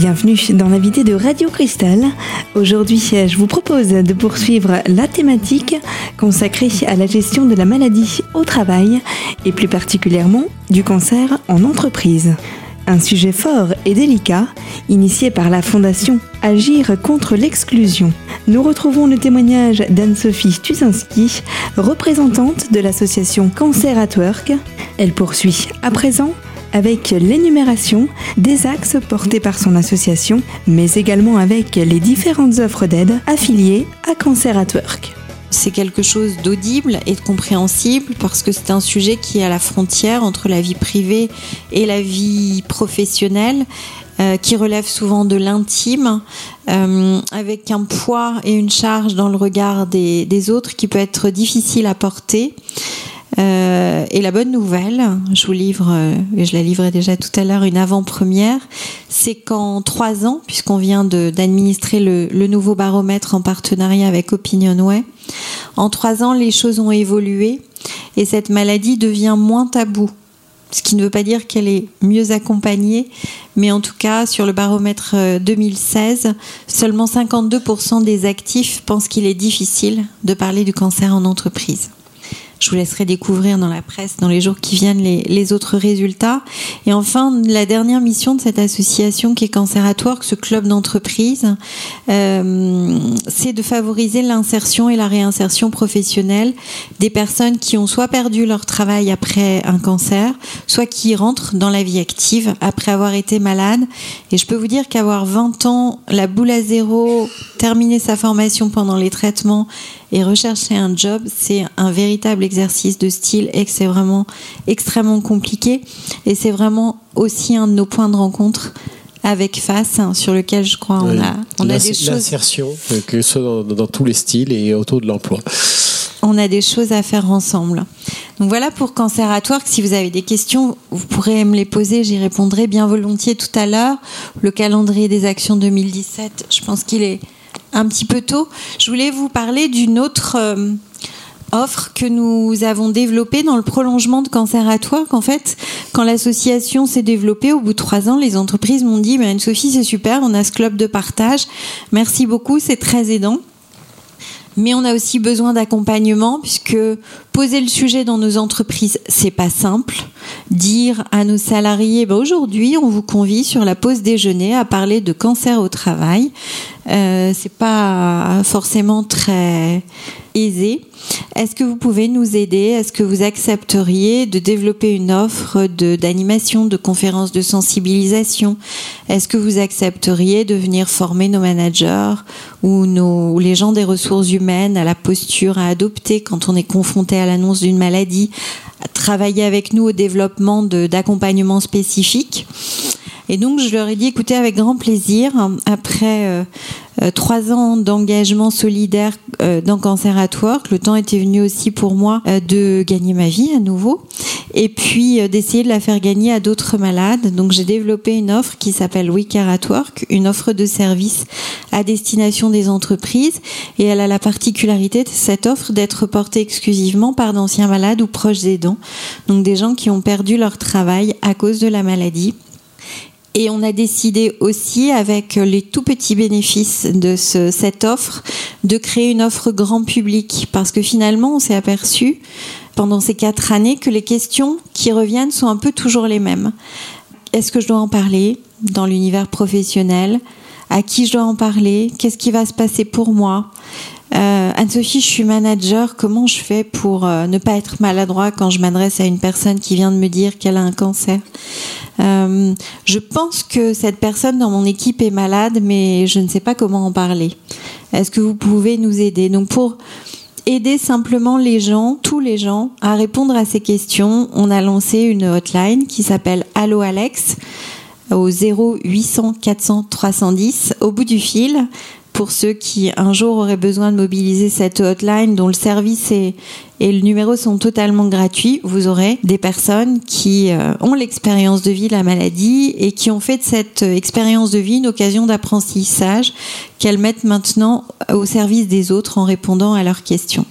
Bienvenue dans l'invité de Radio Cristal. Aujourd'hui, je vous propose de poursuivre la thématique consacrée à la gestion de la maladie au travail et plus particulièrement du cancer en entreprise. Un sujet fort et délicat, initié par la fondation Agir contre l'exclusion. Nous retrouvons le témoignage d'Anne-Sophie Tuzinski, représentante de l'association Cancer at Work. Elle poursuit à présent avec l'énumération des axes portés par son association, mais également avec les différentes offres d'aide affiliées à Cancer at Work. C'est quelque chose d'audible et de compréhensible parce que c'est un sujet qui est à la frontière entre la vie privée et la vie professionnelle euh, qui relève souvent de l'intime, euh, avec un poids et une charge dans le regard des, des autres qui peut être difficile à porter. Euh, et la bonne nouvelle, je vous livre, euh, et je la livrais déjà tout à l'heure, une avant-première, c'est qu'en trois ans, puisqu'on vient d'administrer le, le, nouveau baromètre en partenariat avec Opinionway, en trois ans, les choses ont évolué et cette maladie devient moins taboue. Ce qui ne veut pas dire qu'elle est mieux accompagnée, mais en tout cas, sur le baromètre 2016, euh, seulement 52% des actifs pensent qu'il est difficile de parler du cancer en entreprise. Je vous laisserai découvrir dans la presse dans les jours qui viennent les, autres résultats. Et enfin, la dernière mission de cette association qui est Cancer at Work, ce club d'entreprise, euh, c'est de favoriser l'insertion et la réinsertion professionnelle des personnes qui ont soit perdu leur travail après un cancer, soit qui rentrent dans la vie active après avoir été malade. Et je peux vous dire qu'avoir 20 ans, la boule à zéro, terminer sa formation pendant les traitements et rechercher un job, c'est un véritable exercice de style et que c'est vraiment extrêmement compliqué. Et c'est vraiment aussi un de nos points de rencontre avec Face, hein, sur lequel je crois on Oui. a, on a des choses. L'insertion, euh, que ce soit dans, dans tous les styles et autour de l'emploi. on a des choses à faire ensemble. Donc voilà pour Cancer at Work. Si vous avez des questions, vous pourrez me les poser, j'y répondrai bien volontiers tout à l'heure. Le calendrier des actions 2017, je pense qu'il est un petit peu tôt. Je voulais vous parler d'une autre euh, offre que nous avons développée dans le prolongement de Cancer at Work. En fait, quand l'association s'est développée, au bout de trois ans, les entreprises m'ont dit, mais Anne-Sophie, c'est super, on a ce club de partage. Merci beaucoup, c'est très aidant mais on a aussi besoin d'accompagnement puisque poser le sujet dans nos entreprises c'est pas simple dire à nos salariés ben aujourd'hui on vous convie sur la pause déjeuner à parler de cancer au travail euh, c'est pas forcément très aisé est-ce que vous pouvez nous aider? Est-ce que vous accepteriez de développer une offre d'animation, de, conférences de sensibilisation? Est-ce que vous accepteriez de venir former nos managers ou, nos, les gens des ressources humaines à la posture à adopter quand on est confronté à l'annonce d'une maladie? Travailler avec nous au développement de- d'accompagnement spécifique? Et donc, je leur ai dit, écoutez, avec grand plaisir, après euh, euh, trois ans d'engagement solidaire euh, dans Cancer at Work, le temps était venu aussi pour moi de gagner ma vie à nouveau, et puis d'essayer de la faire gagner à d'autres malades. Donc, j'ai développé une offre qui s'appelle We Care at Work, une offre de service à destination des entreprises, et elle a la particularité de cette offre d'être portée exclusivement par d'anciens malades ou proches aidants, donc des gens qui ont perdu leur travail à cause de la maladie. Et on a décidé aussi, avec les tout petits bénéfices de ce- cette offre, de créer une offre grand public. Parce que finalement, on s'est aperçu pendant ces quatre années que les questions qui reviennent sont un peu toujours les mêmes. Est-ce que je dois en parler dans l'univers professionnel? À qui je dois en parler? Qu'est-ce qui va se passer pour moi? Euh, Anne-Sophie, je suis manager. Comment je fais pour euh, ne pas être maladroit quand je m'adresse à une personne qui vient de me dire qu'elle a un cancer? Euh, Je pense que cette personne dans mon équipe est malade, mais je ne sais pas comment en parler. Est-ce que vous pouvez nous aider? Donc pour aider simplement les gens, tous les gens, à répondre à ces questions, on a lancé une hotline qui s'appelle Allo Alex au 0800 400 310 au bout du fil pour ceux qui un jour auraient besoin de mobiliser cette hotline dont le service et le numéro sont totalement gratuits, vous aurez des personnes qui euh, ont l'expérience de vie de la maladie et qui ont fait de cette euh, expérience de vie une occasion d'apprentissage qu'elles mettent maintenant au service des autres en répondant à leurs questions.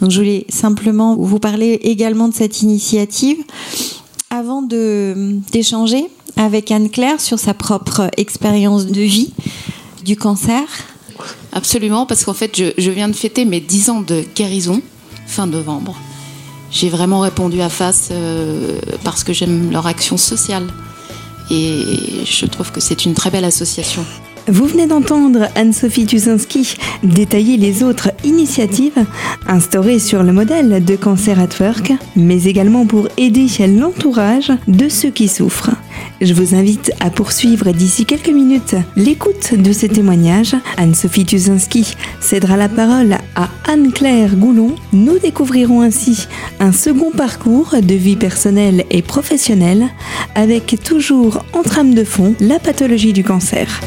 Donc je voulais simplement vous parler également de cette initiative. Avant d'échanger avec Anne-Claire sur sa propre expérience de vie du cancer. Absolument, parce qu'en fait, je, viens de fêter mes 10 ans de guérison fin novembre. J'ai vraiment répondu à face euh, parce que j'aime leur action sociale. Et je trouve que c'est une très belle association. Vous venez d'entendre Anne-Sophie Tusinski détailler les autres initiatives instaurées sur le modèle de Cancer at Work, mais également pour aider l'entourage de ceux qui souffrent. Je vous invite à poursuivre d'ici quelques minutes l'écoute de ces témoignages. Anne-Sophie Tuzinski cédera la parole à Anne-Claire Goulon. Nous découvrirons ainsi un second parcours de vie personnelle et professionnelle avec toujours en trame de fond la pathologie du cancer.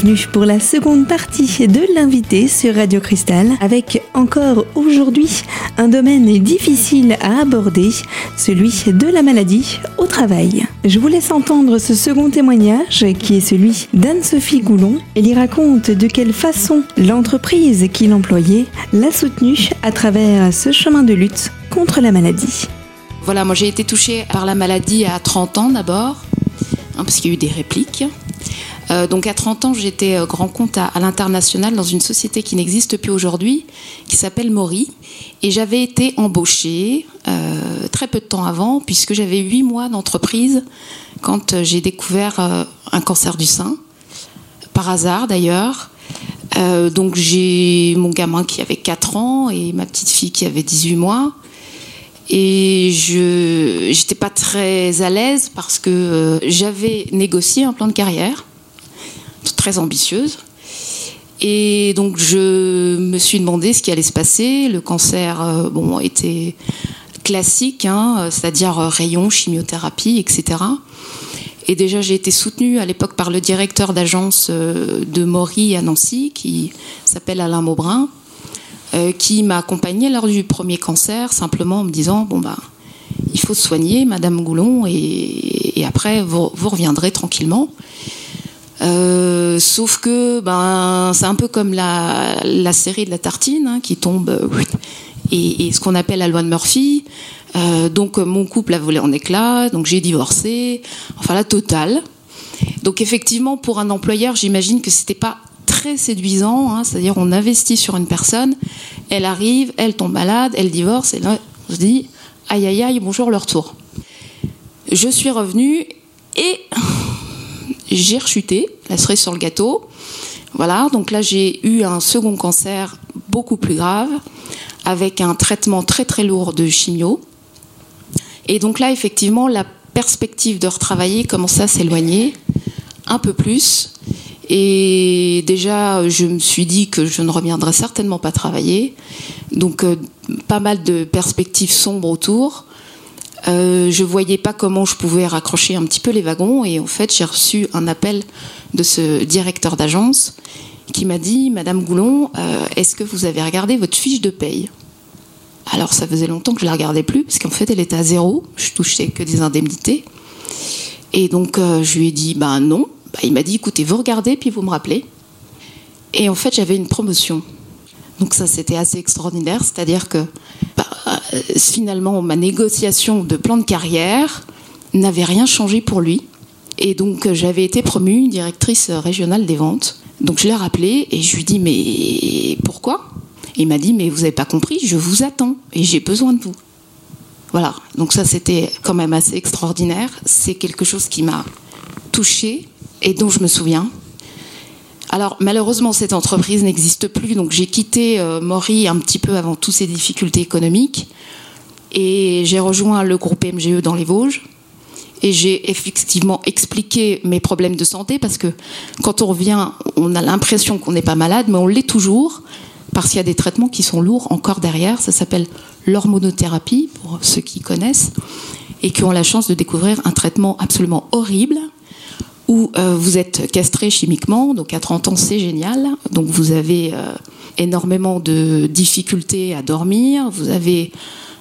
Bienvenue pour la seconde partie de l'invité sur Radio Cristal avec encore aujourd'hui un domaine difficile à aborder, celui de la maladie au travail. Je vous laisse entendre ce second témoignage qui est celui d'Anne-Sophie Goulon. Elle y raconte de quelle façon l'entreprise qui l'employait l'a soutenue à travers ce chemin de lutte contre la maladie. Voilà, moi j'ai été touchée par la maladie à 30 ans d'abord, hein, parce qu'il y a eu des répliques. Euh, donc à 30 ans, j'étais euh, grand compte à, l'international dans une société qui n'existe plus aujourd'hui, qui s'appelle Mori. Et j'avais été embauchée euh, très peu de temps avant, puisque j'avais 8 mois d'entreprise quand j'ai découvert un cancer du sein, par hasard d'ailleurs. donc j'ai mon gamin qui avait 4 ans et ma petite fille qui avait 18 mois. Et je n'étais pas très à l'aise parce que j'avais négocié un plan de carrière très ambitieuse. Et donc je me suis demandé ce qui allait se passer. Le cancer, euh, bon, était classique, hein, c'est-à-dire rayon, chimiothérapie, etc. Et déjà, j'ai été soutenue à l'époque par le directeur d'agence euh, de Maury à Nancy, qui s'appelle Alain Maubrin, euh, qui m'a accompagnée lors du premier cancer, simplement en me disant bon bah, il faut se soigner, Madame Goulon, et, après vous, reviendrez tranquillement. Euh, sauf que ben c'est un peu comme la, la série de la tartine hein, qui tombe euh, et, et, ce qu'on appelle la loi de Murphy. Euh, donc mon couple a volé en éclats, donc j'ai divorcé, enfin la totale. Donc effectivement pour un employeur, j'imagine que c'était pas très séduisant, hein, c'est-à-dire on investit sur une personne, elle arrive, elle tombe malade, elle divorce et là on se dit aïe aïe aïe bonjour leur tour. Je suis revenue et j'ai rechuté, la cerise sur le gâteau. Voilà, donc là j'ai eu un second cancer beaucoup plus grave, avec un traitement très très lourd de chimio. Et donc là, effectivement, la perspective de retravailler commençait à s'éloigner un peu plus. Et déjà, je me suis dit que je ne reviendrai certainement pas travailler. Donc, euh, pas mal de perspectives sombres autour. Euh, je voyais pas comment je pouvais raccrocher un petit peu les wagons et en fait j'ai reçu un appel de ce directeur d'agence qui m'a dit Madame Goulon, euh, est-ce que vous avez regardé votre fiche de paye? Alors ça faisait longtemps que je la regardais plus parce qu'en fait elle était à zéro, je touchais que des indemnités. Et donc euh, je lui ai dit ben non. Bah, il m'a dit écoutez vous regardez puis vous me rappelez. Et en fait j'avais une promotion donc ça, c'était assez extraordinaire. C'est-à-dire que bah, finalement, ma négociation de plan de carrière n'avait rien changé pour lui. Et donc, j'avais été promue directrice régionale des ventes. Donc, je l'ai rappelé et je lui dis, mais pourquoi? Il m'a dit, mais vous n'avez pas compris, je vous attends et j'ai besoin de vous. Voilà. Donc ça, c'était quand même assez extraordinaire. C'est quelque chose qui m'a touchée et dont je me souviens. Alors malheureusement cette entreprise n'existe plus, donc j'ai quitté euh, Mori un petit peu avant toutes ces difficultés économiques. Et j'ai rejoint le groupe MGE dans les Vosges. Et j'ai effectivement expliqué mes problèmes de santé parce que quand on revient, on a l'impression qu'on n'est pas malade, mais on l'est toujours parce qu'il y a des traitements qui sont lourds encore derrière. Ça s'appelle l'hormonothérapie pour ceux qui connaissent et qui ont la chance de découvrir un traitement absolument horrible où euh, vous êtes castré chimiquement, donc à 30 ans c'est génial, donc vous avez euh, énormément de difficultés à dormir, vous avez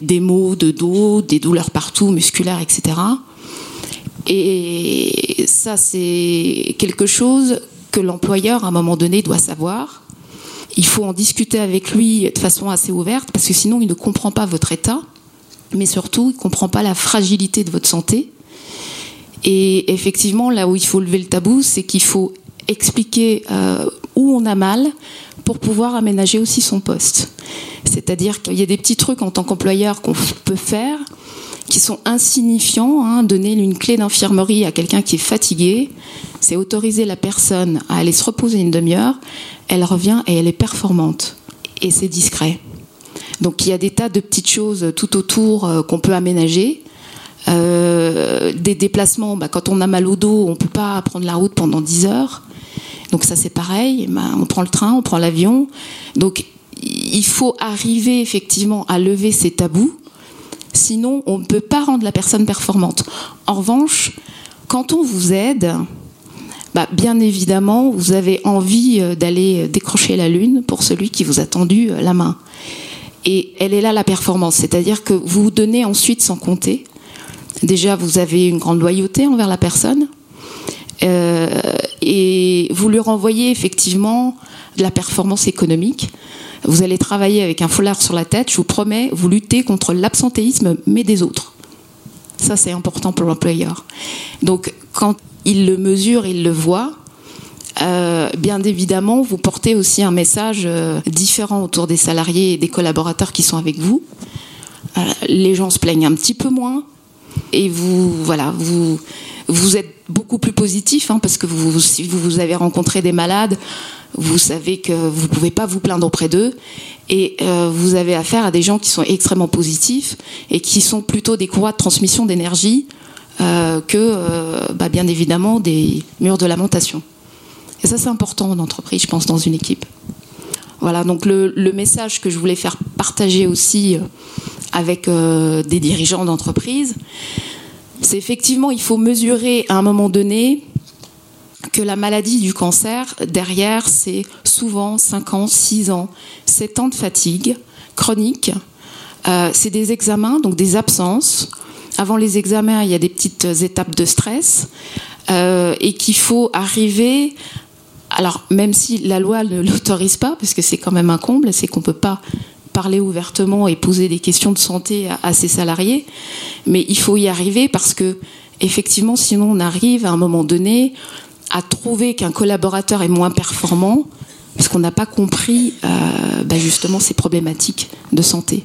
des maux de dos, des douleurs partout, musculaires, etc. Et ça, c'est quelque chose que l'employeur, à un moment donné, doit savoir. Il faut en discuter avec lui de façon assez ouverte, parce que sinon, il ne comprend pas votre état, mais surtout, il ne comprend pas la fragilité de votre santé. Et effectivement, là où il faut lever le tabou, c'est qu'il faut expliquer euh, où on a mal pour pouvoir aménager aussi son poste. C'est-à-dire qu'il y a des petits trucs en tant qu'employeur qu'on peut faire qui sont insignifiants. Hein. Donner une clé d'infirmerie à quelqu'un qui est fatigué, c'est autoriser la personne à aller se reposer une demi-heure. Elle revient et elle est performante. Et c'est discret. Donc il y a des tas de petites choses tout autour euh, qu'on peut aménager. Euh, des déplacements, bah, quand on a mal au dos, on ne peut pas prendre la route pendant 10 heures. Donc ça c'est pareil, bah, on prend le train, on prend l'avion. Donc il faut arriver effectivement à lever ces tabous, sinon on ne peut pas rendre la personne performante. En revanche, quand on vous aide, bah, bien évidemment, vous avez envie euh, d'aller décrocher la lune pour celui qui vous a tendu euh, la main. Et elle est là la performance, c'est-à-dire que vous vous donnez ensuite sans compter. Déjà, vous avez une grande loyauté envers la personne. Euh, et vous lui renvoyez effectivement de la performance économique. Vous allez travailler avec un foulard sur la tête, je vous promets, vous luttez contre l'absentéisme, mais des autres. Ça, c'est important pour l'employeur. Donc, quand il le mesure, il le voit, euh, bien évidemment, vous portez aussi un message euh, différent autour des salariés et des collaborateurs qui sont avec vous. Les gens se plaignent un petit peu moins et vous, voilà, vous, vous êtes beaucoup plus positif hein, parce que vous, si vous avez rencontré des malades, vous savez que vous ne pouvez pas vous plaindre auprès d'eux et euh, vous avez affaire à des gens qui sont extrêmement positifs et qui sont plutôt des courroies de transmission d'énergie euh, que, euh, bah, bien évidemment, des murs de lamentation. Et ça, c'est important en entreprise, je pense, dans une équipe. Voilà, donc le, message que je voulais faire partager aussi avec des dirigeants d'entreprise, c'est effectivement, il faut mesurer à un moment donné que la maladie du cancer, derrière, c'est souvent 5 ans, 6 ans, 7 ans de fatigue chronique. Euh, c'est des examens, donc des absences. Avant les examens, il y a des petites étapes de stress euh, et qu'il faut arriver. Alors, même si la loi ne l'autorise pas, parce que c'est quand même un comble, c'est qu'on ne peut pas parler ouvertement et poser des questions de santé à, ses salariés, mais il faut y arriver parce que effectivement, sinon on arrive à un moment donné à trouver qu'un collaborateur est moins performant parce qu'on n'a pas compris euh, bah, justement ces problématiques de santé,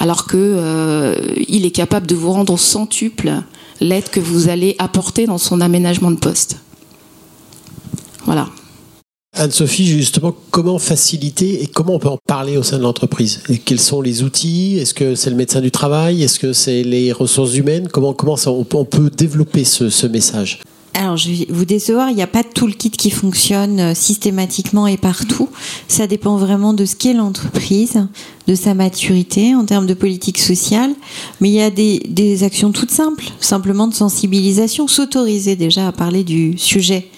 alors que euh, il est capable de vous rendre centuple l'aide que vous allez apporter dans son aménagement de poste. Voilà. Anne-Sophie, justement, comment faciliter et comment on peut en parler au sein de l'entreprise? Quels sont les outils? Est-ce que c'est le médecin du travail? Est-ce que c'est les ressources humaines? Comment, comment on, peut développer ce, message? Alors, je vais vous décevoir, il n'y a pas de toolkit qui fonctionne euh, systématiquement et partout. Ça dépend vraiment de ce qu'est l'entreprise, de sa maturité en termes de politique sociale. Mais il y a des actions toutes simples, simplement de sensibilisation, s'autoriser déjà à parler du sujet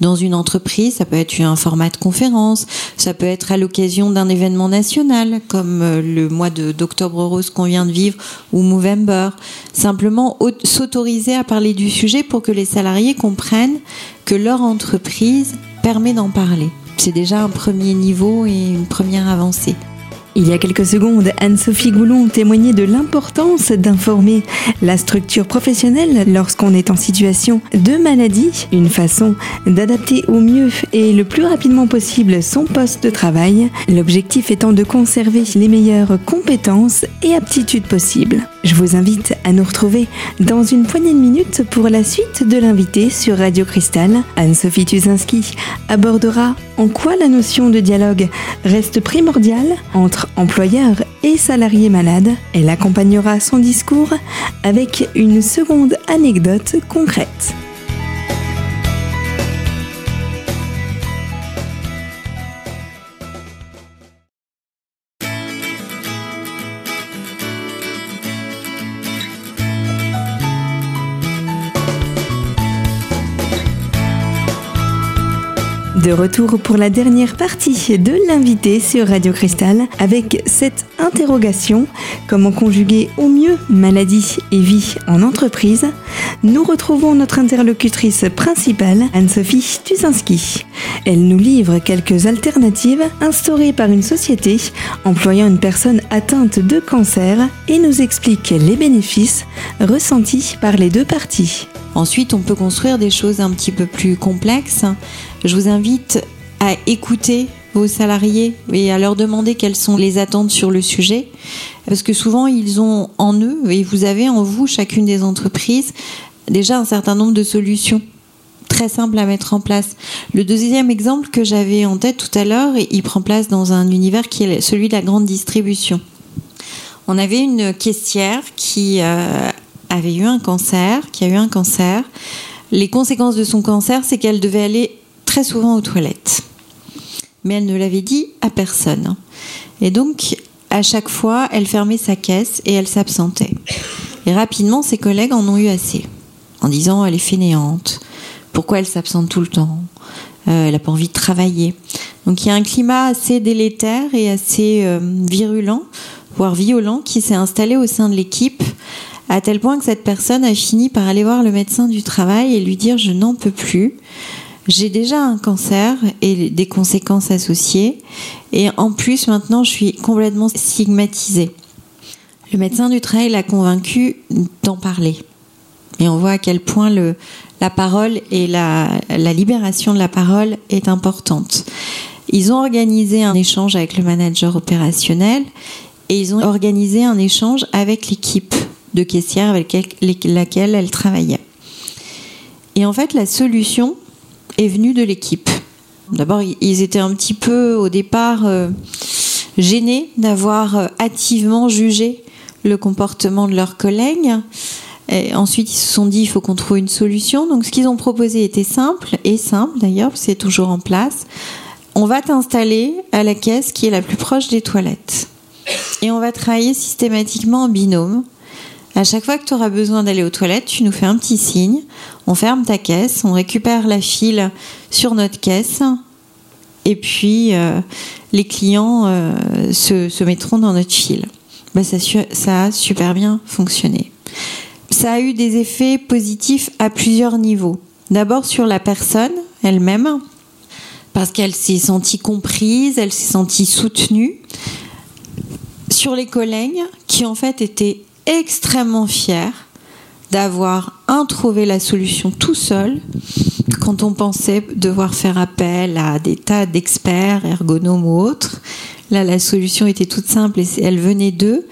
dans une entreprise, ça peut être un format de conférence, ça peut être à l'occasion d'un événement national comme euh, le mois d'octobre rose qu'on vient de vivre ou Movember. Simplement s'autoriser à parler du sujet pour que les salariés comprennent que leur entreprise permet d'en parler. C'est déjà un premier niveau et une première avancée. Il y a quelques secondes, Anne-Sophie Goulon témoignait de l'importance d'informer la structure professionnelle lorsqu'on est en situation de maladie, une façon d'adapter au mieux et le plus rapidement possible son poste de travail, l'objectif étant de conserver les meilleures compétences et aptitudes possibles. Je vous invite à nous retrouver dans une poignée de minutes pour la suite de l'invité sur Radio Cristal. Anne-Sophie Tuzinski abordera en quoi la notion de dialogue reste primordiale entre employeur et salarié malade. Elle accompagnera son discours avec une seconde anecdote concrète. De retour pour la dernière partie de l'invité sur Radio Cristal avec cette interrogation comment conjuguer au mieux maladie et vie en entreprise? Nous retrouvons notre interlocutrice principale, Anne-Sophie Tuzinski. Elle nous livre quelques alternatives instaurées par une société employant une personne atteinte de cancer et nous explique les bénéfices ressentis par les deux parties. Ensuite, on peut construire des choses un petit peu plus complexes. Je vous invite à écouter vos salariés et à leur demander quelles sont les attentes sur le sujet. Parce que souvent, ils ont en eux, et vous avez en vous, chacune des entreprises, déjà un certain nombre de solutions très simples à mettre en place. Le deuxième exemple que j'avais en tête tout à l'heure, il prend place dans un univers qui est celui de la grande distribution. On avait une caissière qui euh, avait eu un cancer, qui a eu un cancer. Les conséquences de son cancer, c'est qu'elle devait aller très souvent aux toilettes. Mais elle ne l'avait dit à personne. Et donc, à chaque fois, elle fermait sa caisse et elle s'absentait. Et rapidement, ses collègues en ont eu assez, en disant elle est fainéante, pourquoi elle s'absente tout le temps, euh, elle n'a pas envie de travailler. Donc il y a un climat assez délétère et assez euh, virulent, voire violent, qui s'est installé au sein de l'équipe à tel point que cette personne a fini par aller voir le médecin du travail et lui dire je n'en peux plus. J'ai déjà un cancer et des conséquences associées. Et en plus, maintenant, je suis complètement stigmatisée. Le médecin du travail l'a convaincu d'en parler. Et on voit à quel point la parole et la libération de la parole est importante. Ils ont organisé un échange avec le manager opérationnel et ils ont organisé un échange avec l'équipe de caissière avec laquelle elle travaillait. Et en fait, la solution est venue de l'équipe. D'abord, ils étaient un petit peu au départ euh, gênés d'avoir euh, activement jugé le comportement de leurs collègues. Ensuite, ils se sont dit il faut qu'on trouve une solution. Donc, ce qu'ils ont proposé était simple et simple d'ailleurs, c'est toujours en place. On va t'installer à la caisse qui est la plus proche des toilettes. Et on va travailler systématiquement en binôme. À chaque fois que tu auras besoin d'aller aux toilettes, tu nous fais un petit signe, on ferme ta caisse, on récupère la file sur notre caisse et puis euh, les clients euh, se, mettront dans notre file. Bah, ça, ça a super bien fonctionné. Ça a eu des effets positifs à plusieurs niveaux. D'abord sur la personne elle-même, parce qu'elle s'est sentie comprise, elle s'est sentie soutenue. Sur les collègues qui en fait étaient extrêmement fier d'avoir trouvé la solution tout seul quand on pensait devoir faire appel à des tas d'experts, ergonomes ou autres. Là, la solution était toute simple et elle venait d'eux.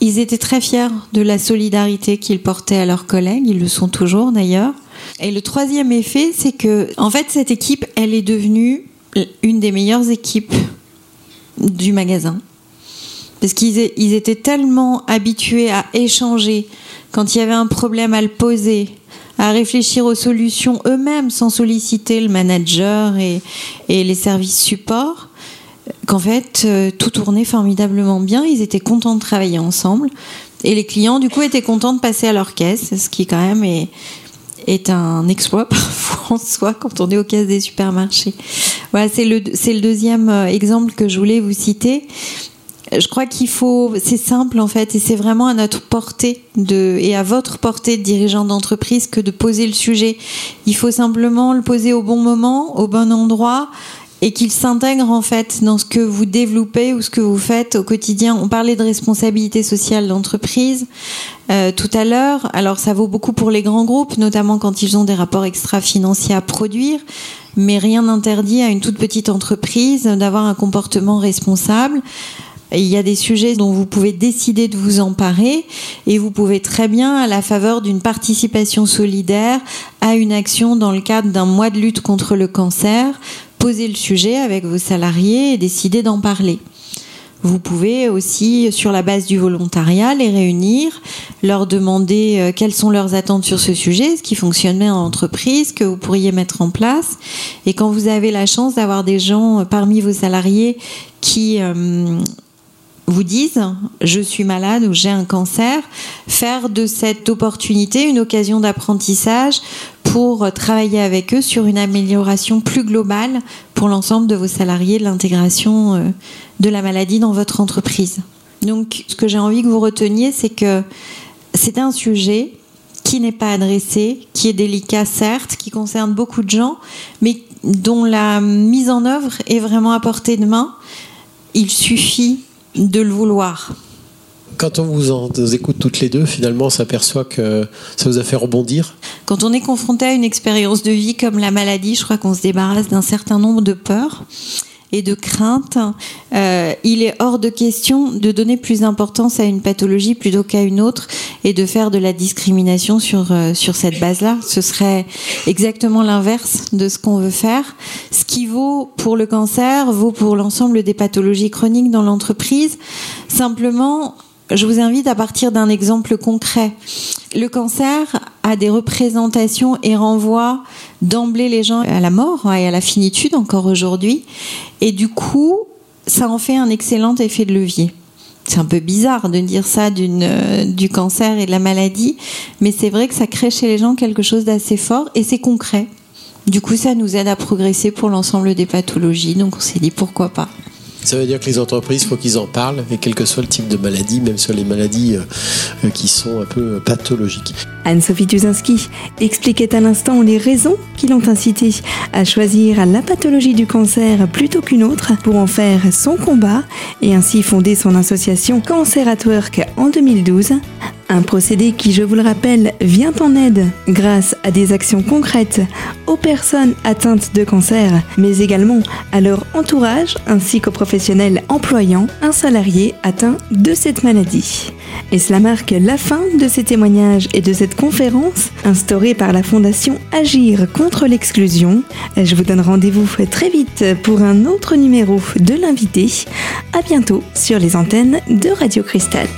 Ils étaient très fiers de la solidarité qu'ils portaient à leurs collègues, ils le sont toujours d'ailleurs. Et le troisième effet, c'est que, en fait, cette équipe, elle est devenue une des meilleures équipes du magasin parce qu'ils étaient tellement habitués à échanger quand il y avait un problème à le poser, à réfléchir aux solutions eux-mêmes sans solliciter le manager et, les services support, qu'en fait euh, tout tournait formidablement bien. Ils étaient contents de travailler ensemble et les clients du coup étaient contents de passer à leur caisse, ce qui quand même est, un exploit parfois en soi quand on est aux caisses des supermarchés. Voilà, c'est le, c'est le deuxième euh, exemple que je voulais vous citer je crois qu'il faut, c'est simple en fait, et c'est vraiment à notre portée de, et à votre portée de dirigeant d'entreprise que de poser le sujet. Il faut simplement le poser au bon moment, au bon endroit, et qu'il s'intègre en fait dans ce que vous développez ou ce que vous faites au quotidien. On parlait de responsabilité sociale d'entreprise euh, tout à l'heure. Alors ça vaut beaucoup pour les grands groupes, notamment quand ils ont des rapports extra-financiers à produire, mais rien n'interdit à une toute petite entreprise d'avoir un comportement responsable. Il y a des sujets dont vous pouvez décider de vous emparer et vous pouvez très bien, à la faveur d'une participation solidaire à une action dans le cadre d'un mois de lutte contre le cancer, poser le sujet avec vos salariés et décider d'en parler. Vous pouvez aussi, sur la base du volontariat, les réunir, leur demander euh, quelles sont leurs attentes sur ce sujet, ce qui fonctionne bien en entreprise, que vous pourriez mettre en place. Et quand vous avez la chance d'avoir des gens euh, parmi vos salariés qui euh, vous disent je suis malade ou j'ai un cancer, faire de cette opportunité une occasion d'apprentissage pour travailler avec eux sur une amélioration plus globale pour l'ensemble de vos salariés de l'intégration euh, de la maladie dans votre entreprise. Donc, ce que j'ai envie que vous reteniez, c'est que c'est un sujet qui n'est pas adressé, qui est délicat certes, qui concerne beaucoup de gens, mais dont la mise en œuvre est vraiment à portée de main. Il suffit de le vouloir. Quand on vous, en, écoute toutes les deux, finalement, on s'aperçoit que ça vous a fait rebondir. Quand on est confronté à une expérience de vie comme la maladie, je crois qu'on se débarrasse d'un certain nombre de peurs et de craintes. Euh, il est hors de question de donner plus d'importance à une pathologie plutôt qu'à une autre et de faire de la discrimination sur, euh, sur cette base-là. Ce serait exactement l'inverse de ce qu'on veut faire. Ce qui vaut pour le cancer vaut pour l'ensemble des pathologies chroniques dans l'entreprise. Simplement, je vous invite à partir d'un exemple concret. Le cancer a des représentations et renvoie d'emblée les gens à la mort et à la finitude encore aujourd'hui. Et du coup, ça en fait un excellent effet de levier. C'est un peu bizarre de dire ça d'une, euh, du cancer et de la maladie, mais c'est vrai que ça crée chez les gens quelque chose d'assez fort et c'est concret. Du coup, ça nous aide à progresser pour l'ensemble des pathologies, donc on s'est dit pourquoi pas. Ça veut dire que les entreprises, il faut qu'ils en parlent, et quel que soit le type de maladie, même sur les maladies euh, euh, qui sont un peu pathologiques. Anne-Sophie Tuzinski expliquait à l'instant les raisons qui l'ont incité à choisir la pathologie du cancer plutôt qu'une autre pour en faire son combat et ainsi fonder son association Cancer at Work en 2012 un procédé qui, je vous le rappelle, vient en aide grâce à des actions concrètes aux personnes atteintes de cancer, mais également à leur entourage ainsi qu'aux professionnels employant un salarié atteint de cette maladie. Et cela marque la fin de ces témoignages et de cette conférence instaurée par la Fondation Agir contre l'exclusion. Je vous donne rendez-vous très vite pour un autre numéro de l'invité. À bientôt sur les antennes de Radio Cristal.